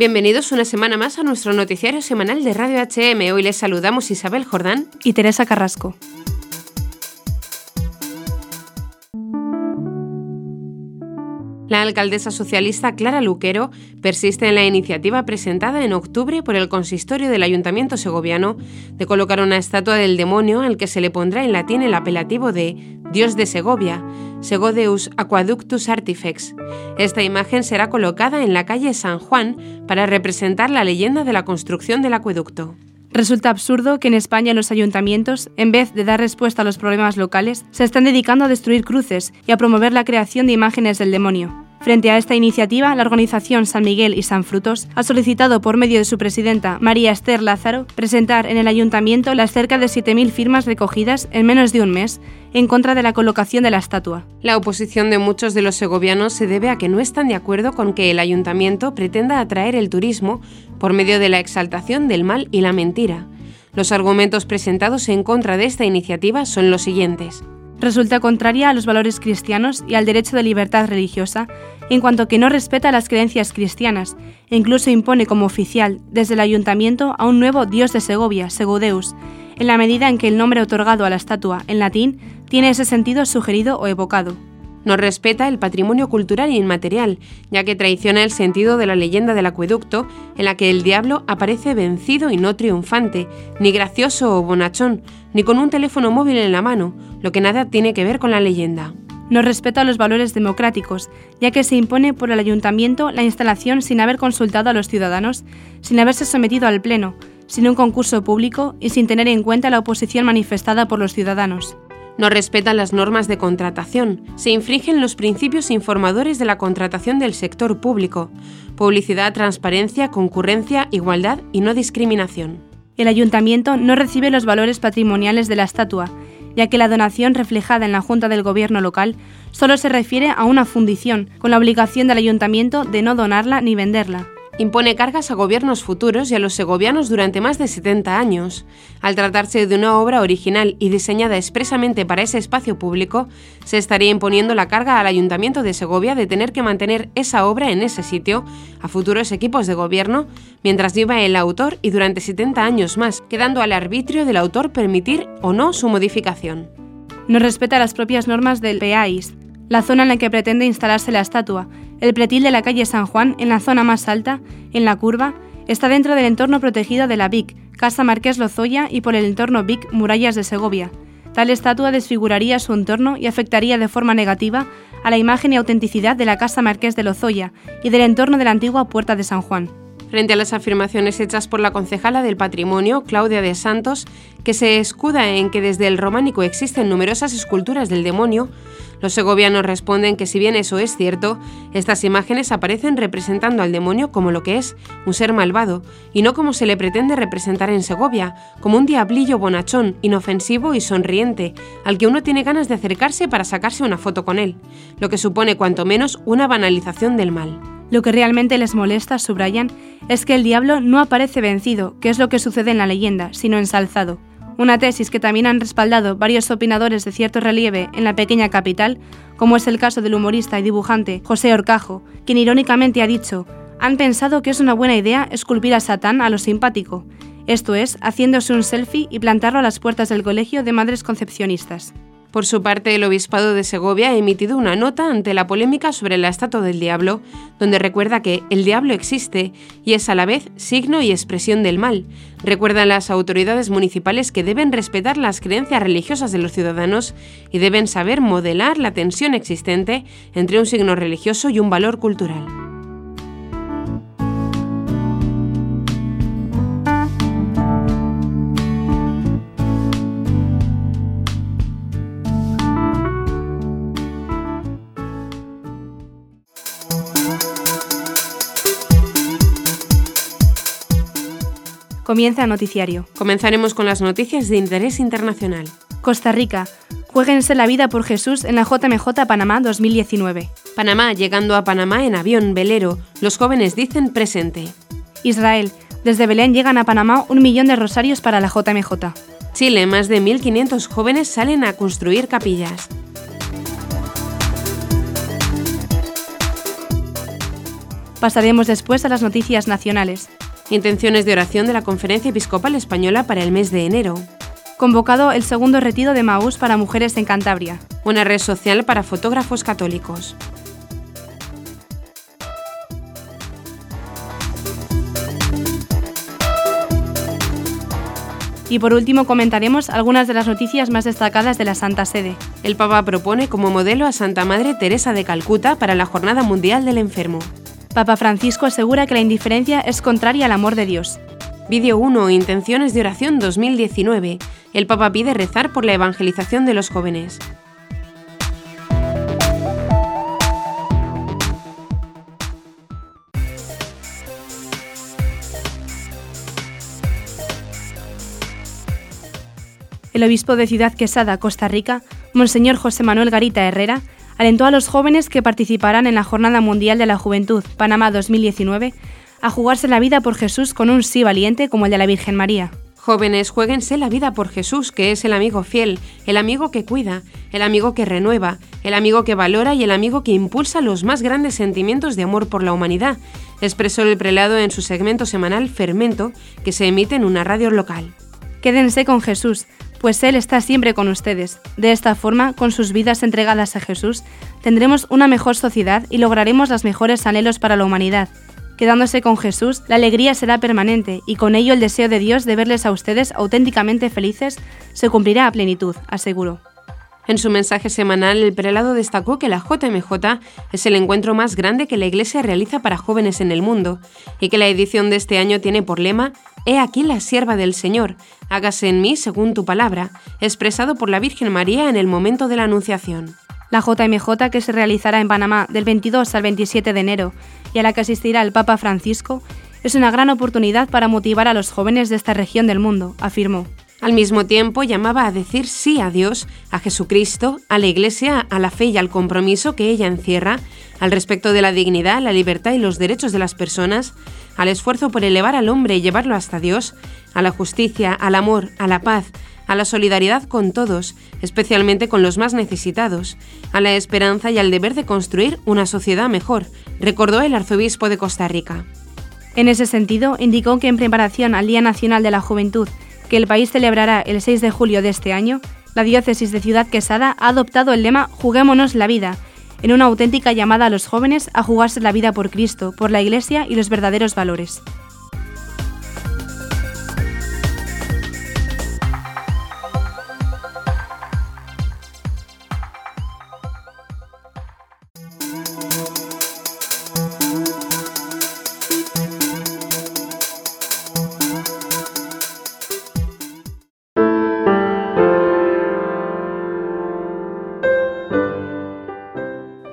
Bienvenidos una semana más a nuestro noticiario semanal de Radio HM. Hoy les saludamos Isabel Jordán y Teresa Carrasco. La alcaldesa socialista Clara Luquero persiste en la iniciativa presentada en octubre por el consistorio del Ayuntamiento segoviano de colocar una estatua del demonio al que se le pondrá en latín el apelativo de Dios de Segovia, Segodeus Aquaductus Artifex. Esta imagen será colocada en la calle San Juan para representar la leyenda de la construcción del acueducto. Resulta absurdo que en España los ayuntamientos, en vez de dar respuesta a los problemas locales, se están dedicando a destruir cruces y a promover la creación de imágenes del demonio. Frente a esta iniciativa, la organización San Miguel y San Frutos ha solicitado por medio de su presidenta, María Esther Lázaro, presentar en el ayuntamiento las cerca de 7.000 firmas recogidas en menos de un mes en contra de la colocación de la estatua. La oposición de muchos de los segovianos se debe a que no están de acuerdo con que el ayuntamiento pretenda atraer el turismo por medio de la exaltación del mal y la mentira. Los argumentos presentados en contra de esta iniciativa son los siguientes resulta contraria a los valores cristianos y al derecho de libertad religiosa, en cuanto que no respeta las creencias cristianas e incluso impone como oficial desde el ayuntamiento a un nuevo dios de Segovia, Segodeus, en la medida en que el nombre otorgado a la estatua en latín tiene ese sentido sugerido o evocado. No respeta el patrimonio cultural inmaterial, ya que traiciona el sentido de la leyenda del acueducto, en la que el diablo aparece vencido y no triunfante, ni gracioso o bonachón, ni con un teléfono móvil en la mano, lo que nada tiene que ver con la leyenda. No respeta los valores democráticos, ya que se impone por el ayuntamiento la instalación sin haber consultado a los ciudadanos, sin haberse sometido al Pleno, sin un concurso público y sin tener en cuenta la oposición manifestada por los ciudadanos no respetan las normas de contratación, se infringen los principios informadores de la contratación del sector público, publicidad, transparencia, concurrencia, igualdad y no discriminación. El ayuntamiento no recibe los valores patrimoniales de la estatua, ya que la donación reflejada en la Junta del Gobierno local solo se refiere a una fundición, con la obligación del ayuntamiento de no donarla ni venderla impone cargas a gobiernos futuros y a los segovianos durante más de 70 años. Al tratarse de una obra original y diseñada expresamente para ese espacio público, se estaría imponiendo la carga al Ayuntamiento de Segovia de tener que mantener esa obra en ese sitio a futuros equipos de gobierno mientras viva el autor y durante 70 años más, quedando al arbitrio del autor permitir o no su modificación. No respeta las propias normas del PAIS, la zona en la que pretende instalarse la estatua, el pretil de la calle San Juan, en la zona más alta, en la curva, está dentro del entorno protegido de la VIC, Casa Marqués Lozoya y por el entorno VIC Murallas de Segovia. Tal estatua desfiguraría su entorno y afectaría de forma negativa a la imagen y autenticidad de la Casa Marqués de Lozoya y del entorno de la antigua Puerta de San Juan frente a las afirmaciones hechas por la concejala del patrimonio, Claudia de Santos, que se escuda en que desde el románico existen numerosas esculturas del demonio, los segovianos responden que si bien eso es cierto, estas imágenes aparecen representando al demonio como lo que es, un ser malvado, y no como se le pretende representar en Segovia, como un diablillo bonachón, inofensivo y sonriente, al que uno tiene ganas de acercarse para sacarse una foto con él, lo que supone cuanto menos una banalización del mal. Lo que realmente les molesta, subrayan, es que el diablo no aparece vencido, que es lo que sucede en la leyenda, sino ensalzado. Una tesis que también han respaldado varios opinadores de cierto relieve en la pequeña capital, como es el caso del humorista y dibujante José Orcajo, quien irónicamente ha dicho, han pensado que es una buena idea esculpir a Satán a lo simpático, esto es, haciéndose un selfie y plantarlo a las puertas del colegio de madres concepcionistas. Por su parte, el Obispado de Segovia ha emitido una nota ante la polémica sobre la estatua del diablo, donde recuerda que el diablo existe y es a la vez signo y expresión del mal. Recuerdan las autoridades municipales que deben respetar las creencias religiosas de los ciudadanos y deben saber modelar la tensión existente entre un signo religioso y un valor cultural. Comienza el noticiario. Comenzaremos con las noticias de interés internacional. Costa Rica. Jueguense la vida por Jesús en la JMJ Panamá 2019. Panamá, llegando a Panamá en avión, velero. Los jóvenes dicen presente. Israel. Desde Belén llegan a Panamá un millón de rosarios para la JMJ. Chile, más de 1.500 jóvenes salen a construir capillas. Pasaremos después a las noticias nacionales. Intenciones de oración de la Conferencia Episcopal Española para el mes de enero. Convocado el segundo retiro de Maús para mujeres en Cantabria. Una red social para fotógrafos católicos. Y por último comentaremos algunas de las noticias más destacadas de la Santa Sede. El Papa propone como modelo a Santa Madre Teresa de Calcuta para la Jornada Mundial del Enfermo. Papa Francisco asegura que la indiferencia es contraria al amor de Dios. Vídeo 1. Intenciones de oración 2019. El Papa pide rezar por la evangelización de los jóvenes. El obispo de Ciudad Quesada, Costa Rica, Monseñor José Manuel Garita Herrera, alentó a los jóvenes que participarán en la Jornada Mundial de la Juventud, Panamá 2019, a jugarse la vida por Jesús con un sí valiente como el de la Virgen María. Jóvenes, jueguense la vida por Jesús, que es el amigo fiel, el amigo que cuida, el amigo que renueva, el amigo que valora y el amigo que impulsa los más grandes sentimientos de amor por la humanidad, expresó el prelado en su segmento semanal Fermento, que se emite en una radio local. Quédense con Jesús, pues Él está siempre con ustedes. De esta forma, con sus vidas entregadas a Jesús, tendremos una mejor sociedad y lograremos los mejores anhelos para la humanidad. Quedándose con Jesús, la alegría será permanente y con ello el deseo de Dios de verles a ustedes auténticamente felices se cumplirá a plenitud, aseguro. En su mensaje semanal, el prelado destacó que la JMJ es el encuentro más grande que la Iglesia realiza para jóvenes en el mundo y que la edición de este año tiene por lema He aquí la sierva del Señor, hágase en mí según tu palabra, expresado por la Virgen María en el momento de la Anunciación. La JMJ, que se realizará en Panamá del 22 al 27 de enero y a la que asistirá el Papa Francisco, es una gran oportunidad para motivar a los jóvenes de esta región del mundo, afirmó. Al mismo tiempo llamaba a decir sí a Dios, a Jesucristo, a la Iglesia, a la fe y al compromiso que ella encierra, al respecto de la dignidad, la libertad y los derechos de las personas, al esfuerzo por elevar al hombre y llevarlo hasta Dios, a la justicia, al amor, a la paz, a la solidaridad con todos, especialmente con los más necesitados, a la esperanza y al deber de construir una sociedad mejor, recordó el arzobispo de Costa Rica. En ese sentido, indicó que en preparación al Día Nacional de la Juventud que el país celebrará el 6 de julio de este año, la diócesis de Ciudad Quesada ha adoptado el lema Juguémonos la vida, en una auténtica llamada a los jóvenes a jugarse la vida por Cristo, por la Iglesia y los verdaderos valores.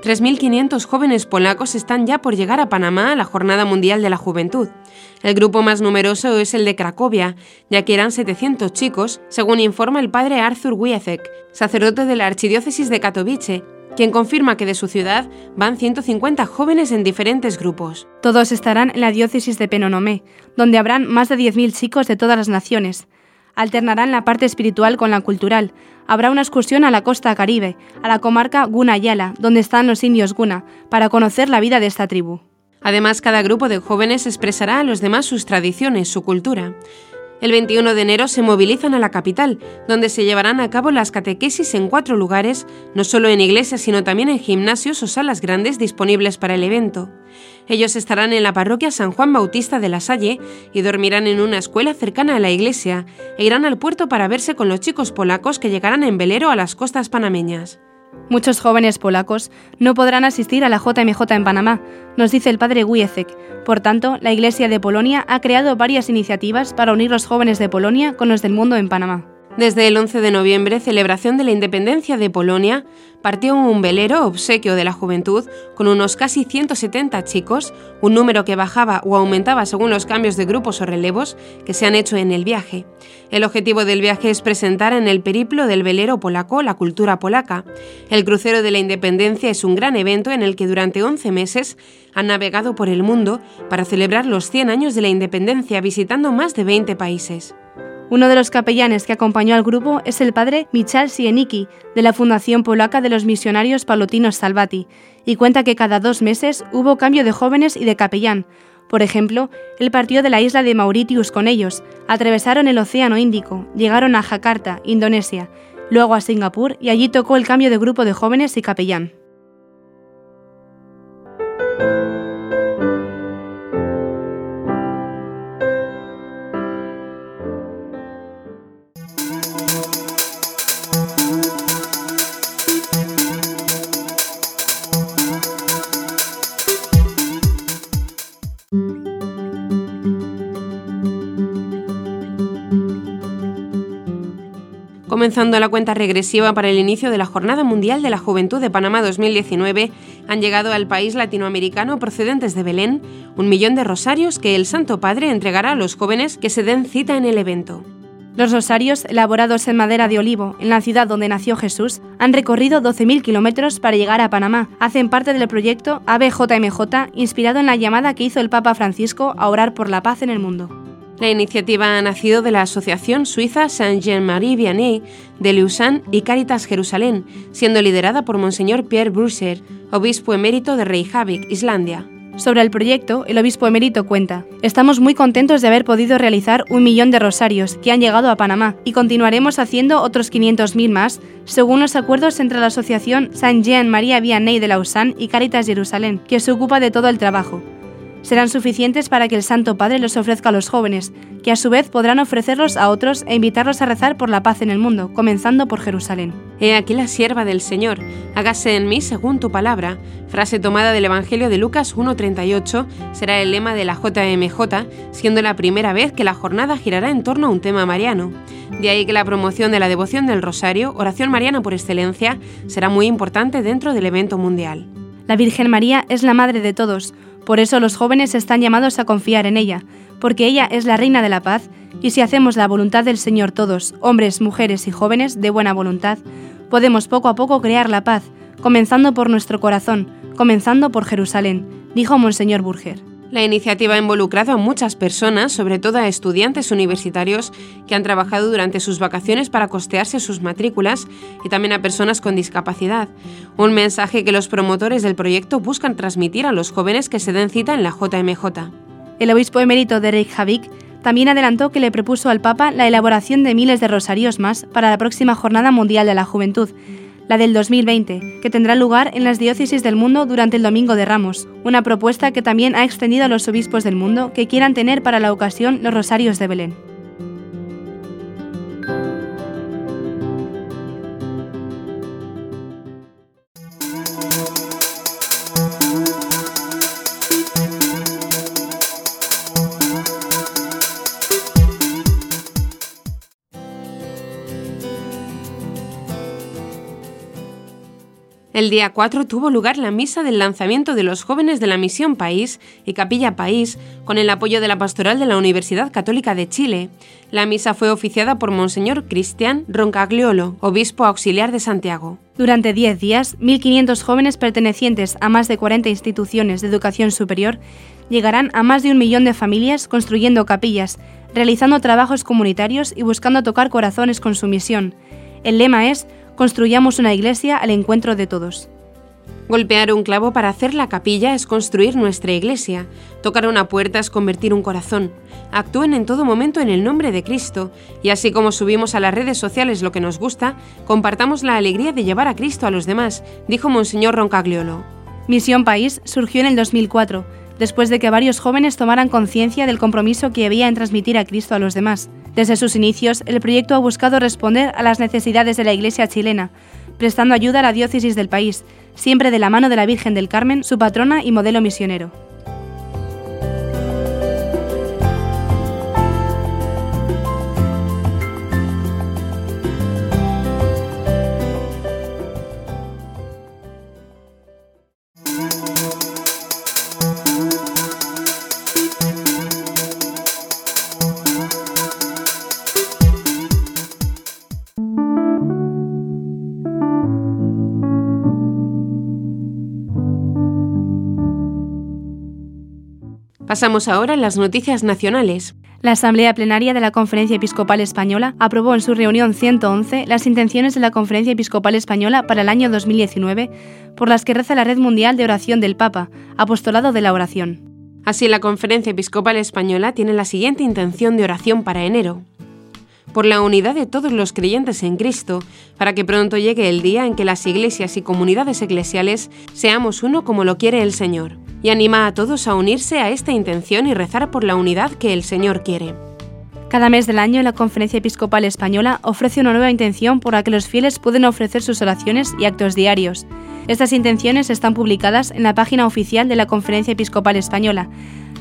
3.500 jóvenes polacos están ya por llegar a Panamá a la Jornada Mundial de la Juventud. El grupo más numeroso es el de Cracovia, ya que eran 700 chicos, según informa el padre Arthur Wiecek, sacerdote de la Archidiócesis de Katowice, quien confirma que de su ciudad van 150 jóvenes en diferentes grupos. Todos estarán en la diócesis de Penonomé, donde habrán más de 10.000 chicos de todas las naciones. Alternarán la parte espiritual con la cultural, habrá una excursión a la costa caribe, a la comarca Guna-Yala, donde están los indios Guna, para conocer la vida de esta tribu. Además, cada grupo de jóvenes expresará a los demás sus tradiciones, su cultura. El 21 de enero se movilizan a la capital, donde se llevarán a cabo las catequesis en cuatro lugares, no solo en iglesias, sino también en gimnasios o salas grandes disponibles para el evento. Ellos estarán en la parroquia San Juan Bautista de la Salle y dormirán en una escuela cercana a la iglesia e irán al puerto para verse con los chicos polacos que llegarán en velero a las costas panameñas. Muchos jóvenes polacos no podrán asistir a la JMJ en Panamá, nos dice el padre Wiecek. Por tanto, la Iglesia de Polonia ha creado varias iniciativas para unir los jóvenes de Polonia con los del mundo en Panamá. Desde el 11 de noviembre, celebración de la independencia de Polonia, partió un velero obsequio de la juventud con unos casi 170 chicos, un número que bajaba o aumentaba según los cambios de grupos o relevos que se han hecho en el viaje. El objetivo del viaje es presentar en el periplo del velero polaco la cultura polaca. El crucero de la independencia es un gran evento en el que durante 11 meses han navegado por el mundo para celebrar los 100 años de la independencia visitando más de 20 países. Uno de los capellanes que acompañó al grupo es el padre Michal Sienicki, de la Fundación Polaca de los Misionarios Palotinos Salvati, y cuenta que cada dos meses hubo cambio de jóvenes y de capellán. Por ejemplo, él partió de la isla de Mauritius con ellos, atravesaron el Océano Índico, llegaron a Jakarta, Indonesia, luego a Singapur y allí tocó el cambio de grupo de jóvenes y capellán. Comenzando la cuenta regresiva para el inicio de la Jornada Mundial de la Juventud de Panamá 2019, han llegado al país latinoamericano procedentes de Belén un millón de rosarios que el Santo Padre entregará a los jóvenes que se den cita en el evento. Los rosarios, elaborados en madera de olivo en la ciudad donde nació Jesús, han recorrido 12.000 kilómetros para llegar a Panamá. Hacen parte del proyecto ABJMJ, inspirado en la llamada que hizo el Papa Francisco a orar por la paz en el mundo. La iniciativa ha nacido de la Asociación Suiza Saint-Jean-Marie Vianney de Lausanne y Caritas Jerusalén, siendo liderada por Monseñor Pierre Brusser, obispo emérito de Reykjavik, Islandia. Sobre el proyecto, el obispo emérito cuenta, Estamos muy contentos de haber podido realizar un millón de rosarios que han llegado a Panamá y continuaremos haciendo otros 500.000 más, según los acuerdos entre la Asociación Saint-Jean-Marie Vianney de Lausanne y Caritas Jerusalén, que se ocupa de todo el trabajo serán suficientes para que el Santo Padre los ofrezca a los jóvenes, que a su vez podrán ofrecerlos a otros e invitarlos a rezar por la paz en el mundo, comenzando por Jerusalén. He aquí la sierva del Señor, hágase en mí según tu palabra. Frase tomada del Evangelio de Lucas 1.38 será el lema de la JMJ, siendo la primera vez que la jornada girará en torno a un tema mariano. De ahí que la promoción de la devoción del Rosario, oración mariana por excelencia, será muy importante dentro del evento mundial. La Virgen María es la Madre de todos, por eso los jóvenes están llamados a confiar en ella, porque ella es la Reina de la Paz, y si hacemos la voluntad del Señor todos, hombres, mujeres y jóvenes de buena voluntad, podemos poco a poco crear la paz, comenzando por nuestro corazón, comenzando por Jerusalén, dijo Monseñor Burger. La iniciativa ha involucrado a muchas personas, sobre todo a estudiantes universitarios que han trabajado durante sus vacaciones para costearse sus matrículas y también a personas con discapacidad. Un mensaje que los promotores del proyecto buscan transmitir a los jóvenes que se den cita en la JMJ. El obispo emérito de Reykjavik también adelantó que le propuso al Papa la elaboración de miles de rosarios más para la próxima Jornada Mundial de la Juventud, la del 2020, que tendrá lugar en las diócesis del mundo durante el Domingo de Ramos, una propuesta que también ha extendido a los obispos del mundo que quieran tener para la ocasión los rosarios de Belén. El día 4 tuvo lugar la misa del lanzamiento de los jóvenes de la Misión País y Capilla País con el apoyo de la Pastoral de la Universidad Católica de Chile. La misa fue oficiada por Monseñor Cristian Roncagliolo, obispo auxiliar de Santiago. Durante 10 días, 1.500 jóvenes pertenecientes a más de 40 instituciones de educación superior llegarán a más de un millón de familias construyendo capillas, realizando trabajos comunitarios y buscando tocar corazones con su misión. El lema es Construyamos una iglesia al encuentro de todos. Golpear un clavo para hacer la capilla es construir nuestra iglesia. Tocar una puerta es convertir un corazón. Actúen en todo momento en el nombre de Cristo. Y así como subimos a las redes sociales lo que nos gusta, compartamos la alegría de llevar a Cristo a los demás, dijo Monseñor Roncagliolo. Misión País surgió en el 2004 después de que varios jóvenes tomaran conciencia del compromiso que había en transmitir a Cristo a los demás. Desde sus inicios, el proyecto ha buscado responder a las necesidades de la Iglesia chilena, prestando ayuda a la diócesis del país, siempre de la mano de la Virgen del Carmen, su patrona y modelo misionero. Pasamos ahora a las noticias nacionales. La Asamblea Plenaria de la Conferencia Episcopal Española aprobó en su reunión 111 las intenciones de la Conferencia Episcopal Española para el año 2019, por las que reza la Red Mundial de Oración del Papa, Apostolado de la Oración. Así, la Conferencia Episcopal Española tiene la siguiente intención de oración para enero. Por la unidad de todos los creyentes en Cristo, para que pronto llegue el día en que las iglesias y comunidades eclesiales seamos uno como lo quiere el Señor y anima a todos a unirse a esta intención y rezar por la unidad que el Señor quiere. Cada mes del año la Conferencia Episcopal Española ofrece una nueva intención por la que los fieles pueden ofrecer sus oraciones y actos diarios. Estas intenciones están publicadas en la página oficial de la Conferencia Episcopal Española,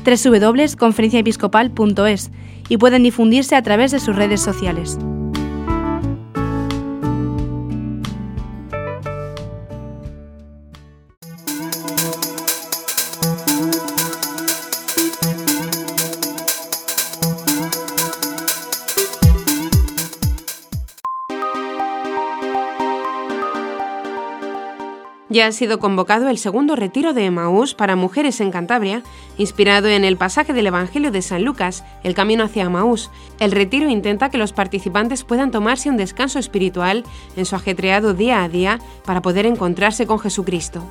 www.conferenciaepiscopal.es, y pueden difundirse a través de sus redes sociales. Ya ha sido convocado el segundo retiro de Emaús para mujeres en Cantabria, inspirado en el pasaje del Evangelio de San Lucas, El camino hacia Emaús. El retiro intenta que los participantes puedan tomarse un descanso espiritual en su ajetreado día a día para poder encontrarse con Jesucristo.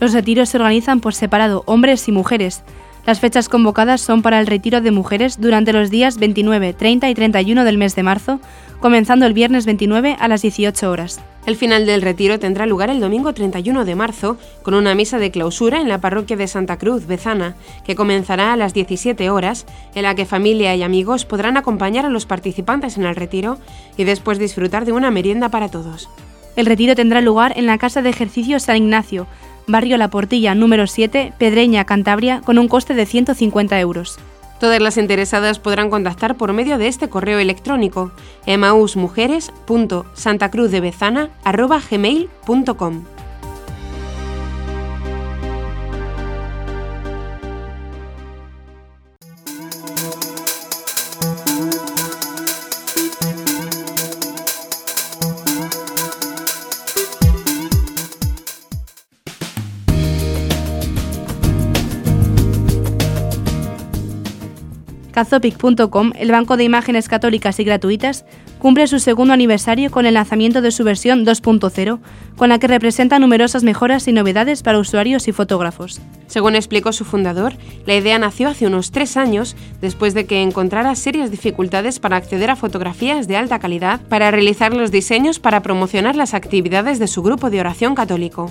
Los retiros se organizan por separado, hombres y mujeres. Las fechas convocadas son para el retiro de mujeres durante los días 29, 30 y 31 del mes de marzo, comenzando el viernes 29 a las 18 horas. El final del retiro tendrá lugar el domingo 31 de marzo, con una misa de clausura en la parroquia de Santa Cruz, Bezana, que comenzará a las 17 horas, en la que familia y amigos podrán acompañar a los participantes en el retiro y después disfrutar de una merienda para todos. El retiro tendrá lugar en la Casa de Ejercicio San Ignacio, barrio La Portilla número 7, Pedreña, Cantabria, con un coste de 150 euros. Todas las interesadas podrán contactar por medio de este correo electrónico emausmujeres.santacruzdebezana.gmail.com Cazopic.com, el banco de imágenes católicas y gratuitas, cumple su segundo aniversario con el lanzamiento de su versión 2.0, con la que representa numerosas mejoras y novedades para usuarios y fotógrafos. Según explicó su fundador, la idea nació hace unos tres años después de que encontrara serias dificultades para acceder a fotografías de alta calidad para realizar los diseños para promocionar las actividades de su grupo de oración católico.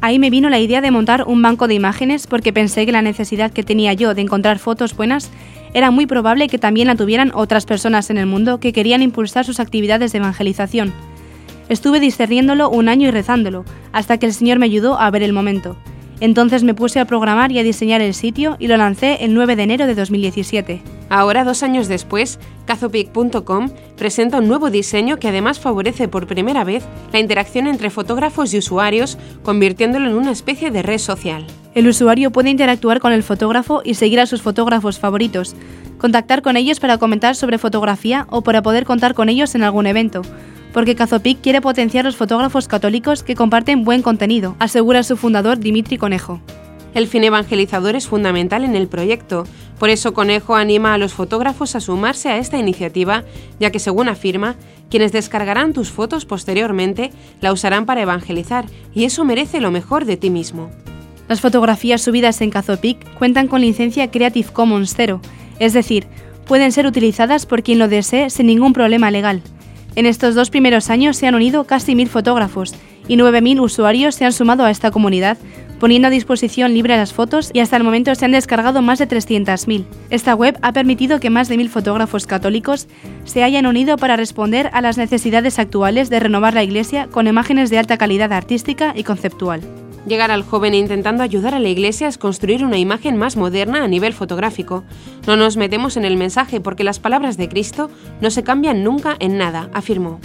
Ahí me vino la idea de montar un banco de imágenes porque pensé que la necesidad que tenía yo de encontrar fotos buenas era muy probable que también la tuvieran otras personas en el mundo que querían impulsar sus actividades de evangelización. Estuve discerniéndolo un año y rezándolo, hasta que el Señor me ayudó a ver el momento. Entonces me puse a programar y a diseñar el sitio y lo lancé el 9 de enero de 2017. Ahora, dos años después, Cazopic.com presenta un nuevo diseño que además favorece por primera vez la interacción entre fotógrafos y usuarios, convirtiéndolo en una especie de red social. El usuario puede interactuar con el fotógrafo y seguir a sus fotógrafos favoritos, contactar con ellos para comentar sobre fotografía o para poder contar con ellos en algún evento, porque Cazopic quiere potenciar los fotógrafos católicos que comparten buen contenido, asegura su fundador Dimitri Conejo. El fin evangelizador es fundamental en el proyecto, por eso Conejo anima a los fotógrafos a sumarse a esta iniciativa, ya que según afirma, quienes descargarán tus fotos posteriormente la usarán para evangelizar, y eso merece lo mejor de ti mismo. Las fotografías subidas en Cazopic cuentan con licencia Creative Commons 0, es decir, pueden ser utilizadas por quien lo desee sin ningún problema legal. En estos dos primeros años se han unido casi mil fotógrafos y 9.000 usuarios se han sumado a esta comunidad, poniendo a disposición libre las fotos y hasta el momento se han descargado más de 300.000. Esta web ha permitido que más de mil fotógrafos católicos se hayan unido para responder a las necesidades actuales de renovar la iglesia con imágenes de alta calidad artística y conceptual. Llegar al joven intentando ayudar a la iglesia es construir una imagen más moderna a nivel fotográfico. No nos metemos en el mensaje porque las palabras de Cristo no se cambian nunca en nada, afirmó.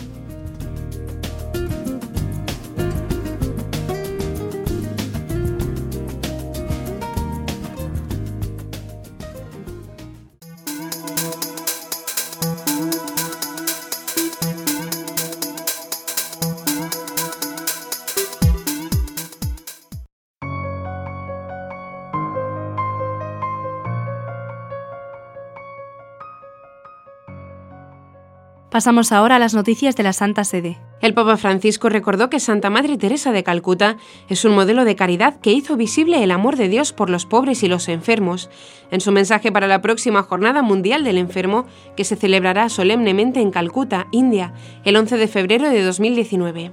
Pasamos ahora a las noticias de la Santa Sede. El Papa Francisco recordó que Santa Madre Teresa de Calcuta es un modelo de caridad que hizo visible el amor de Dios por los pobres y los enfermos. En su mensaje para la próxima Jornada Mundial del Enfermo, que se celebrará solemnemente en Calcuta, India, el 11 de febrero de 2019.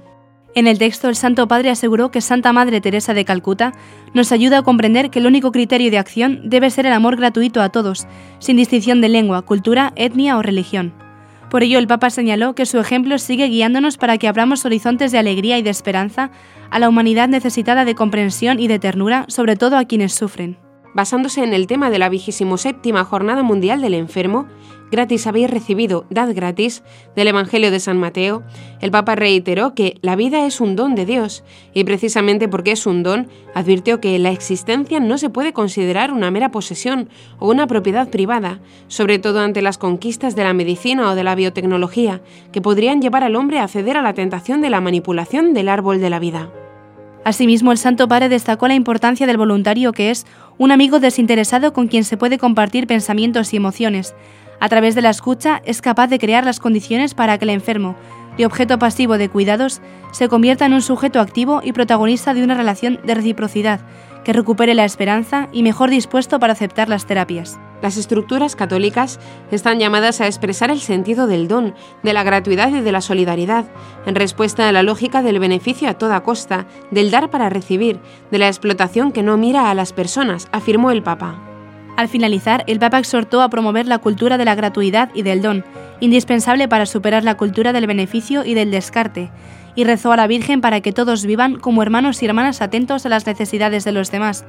En el texto, el Santo Padre aseguró que Santa Madre Teresa de Calcuta nos ayuda a comprender que el único criterio de acción debe ser el amor gratuito a todos, sin distinción de lengua, cultura, etnia o religión. Por ello, el Papa señaló que su ejemplo sigue guiándonos para que abramos horizontes de alegría y de esperanza a la humanidad necesitada de comprensión y de ternura, sobre todo a quienes sufren. Basándose en el tema de la vigésimo séptima Jornada Mundial del Enfermo, gratis habéis recibido, dad gratis, del Evangelio de San Mateo, el Papa reiteró que la vida es un don de Dios, y precisamente porque es un don, advirtió que la existencia no se puede considerar una mera posesión o una propiedad privada, sobre todo ante las conquistas de la medicina o de la biotecnología, que podrían llevar al hombre a ceder a la tentación de la manipulación del árbol de la vida. Asimismo, el Santo Padre destacó la importancia del voluntario que es un amigo desinteresado con quien se puede compartir pensamientos y emociones. A través de la escucha es capaz de crear las condiciones para que el enfermo, de objeto pasivo de cuidados, se convierta en un sujeto activo y protagonista de una relación de reciprocidad que recupere la esperanza y mejor dispuesto para aceptar las terapias. Las estructuras católicas están llamadas a expresar el sentido del don, de la gratuidad y de la solidaridad, en respuesta a la lógica del beneficio a toda costa, del dar para recibir, de la explotación que no mira a las personas, afirmó el Papa. Al finalizar, el Papa exhortó a promover la cultura de la gratuidad y del don, indispensable para superar la cultura del beneficio y del descarte, y rezó a la Virgen para que todos vivan como hermanos y hermanas atentos a las necesidades de los demás,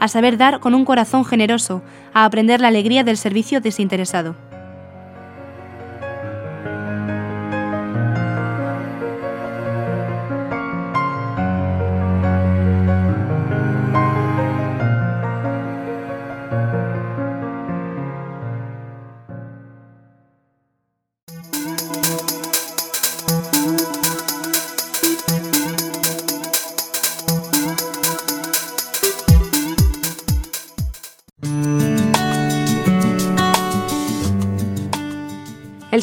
a saber dar con un corazón generoso, a aprender la alegría del servicio desinteresado.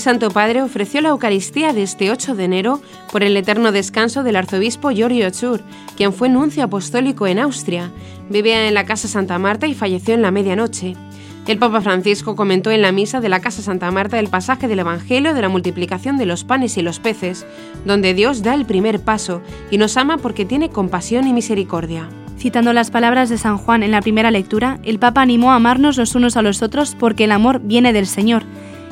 Santo Padre ofreció la Eucaristía de este 8 de enero por el eterno descanso del arzobispo Giorgio Chur, quien fue nuncio apostólico en Austria. Vivía en la Casa Santa Marta y falleció en la medianoche. El Papa Francisco comentó en la misa de la Casa Santa Marta el pasaje del Evangelio de la multiplicación de los panes y los peces, donde Dios da el primer paso y nos ama porque tiene compasión y misericordia. Citando las palabras de San Juan en la primera lectura, el Papa animó a amarnos los unos a los otros porque el amor viene del Señor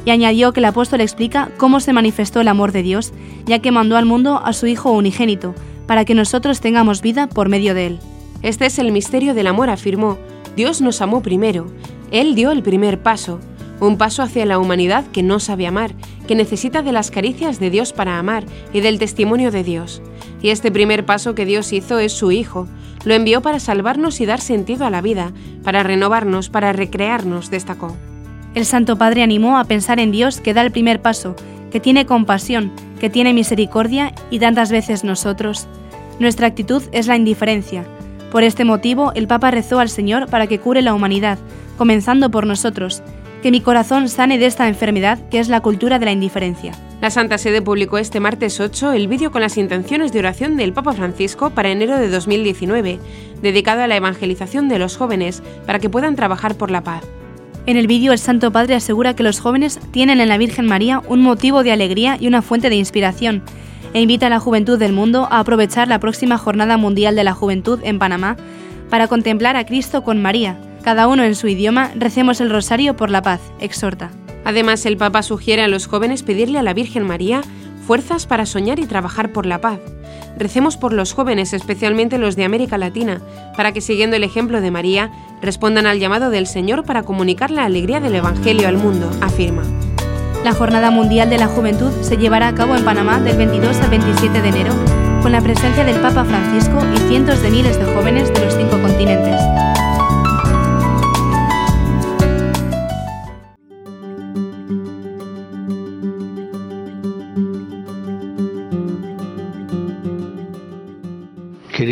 y añadió que el apóstol explica cómo se manifestó el amor de Dios, ya que mandó al mundo a su Hijo unigénito, para que nosotros tengamos vida por medio de él. Este es el misterio del amor, afirmó. Dios nos amó primero. Él dio el primer paso, un paso hacia la humanidad que no sabe amar, que necesita de las caricias de Dios para amar y del testimonio de Dios. Y este primer paso que Dios hizo es su Hijo. Lo envió para salvarnos y dar sentido a la vida, para renovarnos, para recrearnos, destacó. El Santo Padre animó a pensar en Dios que da el primer paso, que tiene compasión, que tiene misericordia y tantas veces nosotros. Nuestra actitud es la indiferencia. Por este motivo, el Papa rezó al Señor para que cure la humanidad, comenzando por nosotros, que mi corazón sane de esta enfermedad que es la cultura de la indiferencia. La Santa Sede publicó este martes 8 el vídeo con las intenciones de oración del Papa Francisco para enero de 2019, dedicado a la evangelización de los jóvenes para que puedan trabajar por la paz. En el vídeo el Santo Padre asegura que los jóvenes tienen en la Virgen María un motivo de alegría y una fuente de inspiración, e invita a la juventud del mundo a aprovechar la próxima Jornada Mundial de la Juventud en Panamá para contemplar a Cristo con María. Cada uno en su idioma recemos el rosario por la paz, exhorta. Además, el Papa sugiere a los jóvenes pedirle a la Virgen María fuerzas para soñar y trabajar por la paz. Recemos por los jóvenes, especialmente los de América Latina, para que siguiendo el ejemplo de María, respondan al llamado del Señor para comunicar la alegría del Evangelio al mundo, afirma. La Jornada Mundial de la Juventud se llevará a cabo en Panamá del 22 al 27 de enero, con la presencia del Papa Francisco y cientos de miles de jóvenes de los cinco continentes.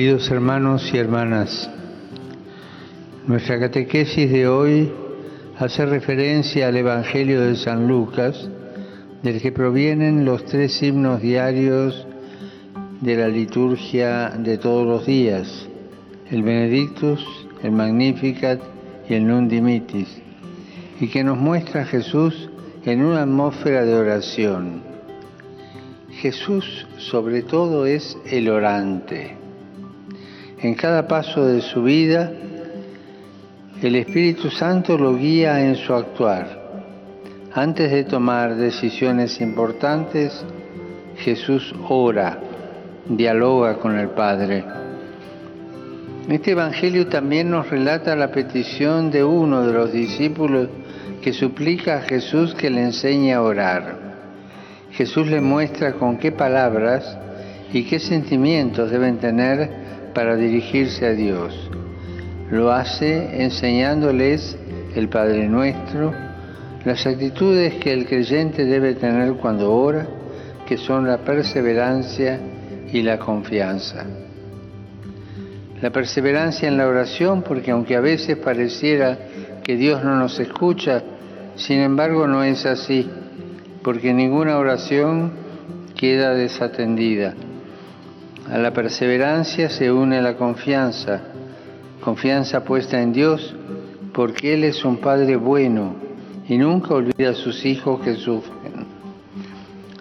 Hermanos y hermanas, nuestra catequesis de hoy hace referencia al Evangelio de San Lucas, del que provienen los tres himnos diarios de la liturgia de todos los días, el Benedictus, el Magnificat y el Non Dimitis, y que nos muestra a Jesús en una atmósfera de oración. Jesús sobre todo es el orante. En cada paso de su vida, el Espíritu Santo lo guía en su actuar. Antes de tomar decisiones importantes, Jesús ora, dialoga con el Padre. Este Evangelio también nos relata la petición de uno de los discípulos que suplica a Jesús que le enseñe a orar. Jesús le muestra con qué palabras y qué sentimientos deben tener para dirigirse a Dios. Lo hace enseñándoles el Padre Nuestro, las actitudes que el creyente debe tener cuando ora, que son la perseverancia y la confianza. La perseverancia en la oración, porque aunque a veces pareciera que Dios no nos escucha, sin embargo no es así, porque ninguna oración queda desatendida. A la perseverancia se une la confianza, confianza puesta en Dios, porque Él es un Padre bueno y nunca olvida a sus hijos que sufren.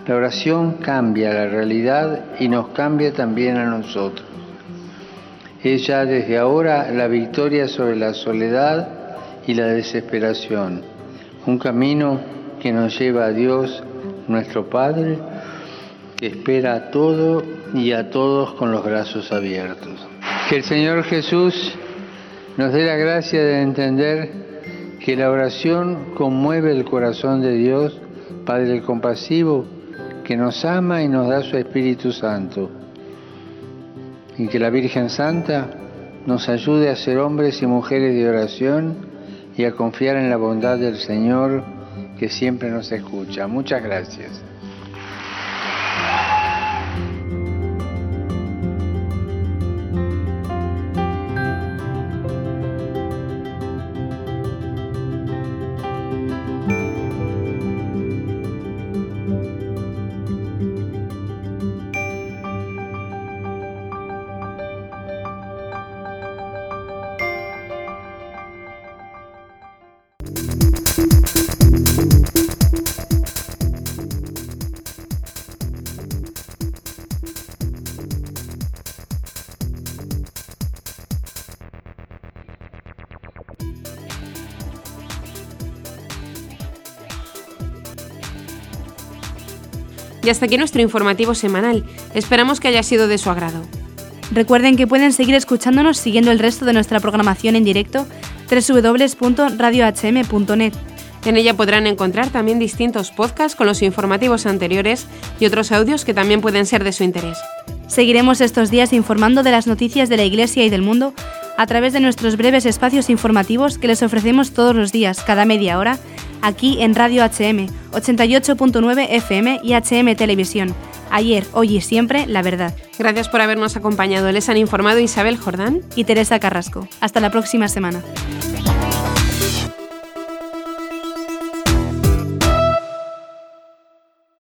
La oración cambia la realidad y nos cambia también a nosotros. Es ya desde ahora la victoria sobre la soledad y la desesperación, un camino que nos lleva a Dios, nuestro Padre, que espera a todo y a todos con los brazos abiertos. Que el Señor Jesús nos dé la gracia de entender que la oración conmueve el corazón de Dios, Padre compasivo, que nos ama y nos da su Espíritu Santo. Y que la Virgen Santa nos ayude a ser hombres y mujeres de oración y a confiar en la bondad del Señor que siempre nos escucha. Muchas gracias. Y hasta aquí nuestro informativo semanal. Esperamos que haya sido de su agrado. Recuerden que pueden seguir escuchándonos siguiendo el resto de nuestra programación en directo www.radiohm.net. En ella podrán encontrar también distintos podcasts con los informativos anteriores y otros audios que también pueden ser de su interés. Seguiremos estos días informando de las noticias de la Iglesia y del mundo a través de nuestros breves espacios informativos que les ofrecemos todos los días, cada media hora, aquí en Radio HM, 88.9 FM y HM Televisión. Ayer, hoy y siempre, la verdad. Gracias por habernos acompañado. Les han informado Isabel Jordán y Teresa Carrasco. Hasta la próxima semana.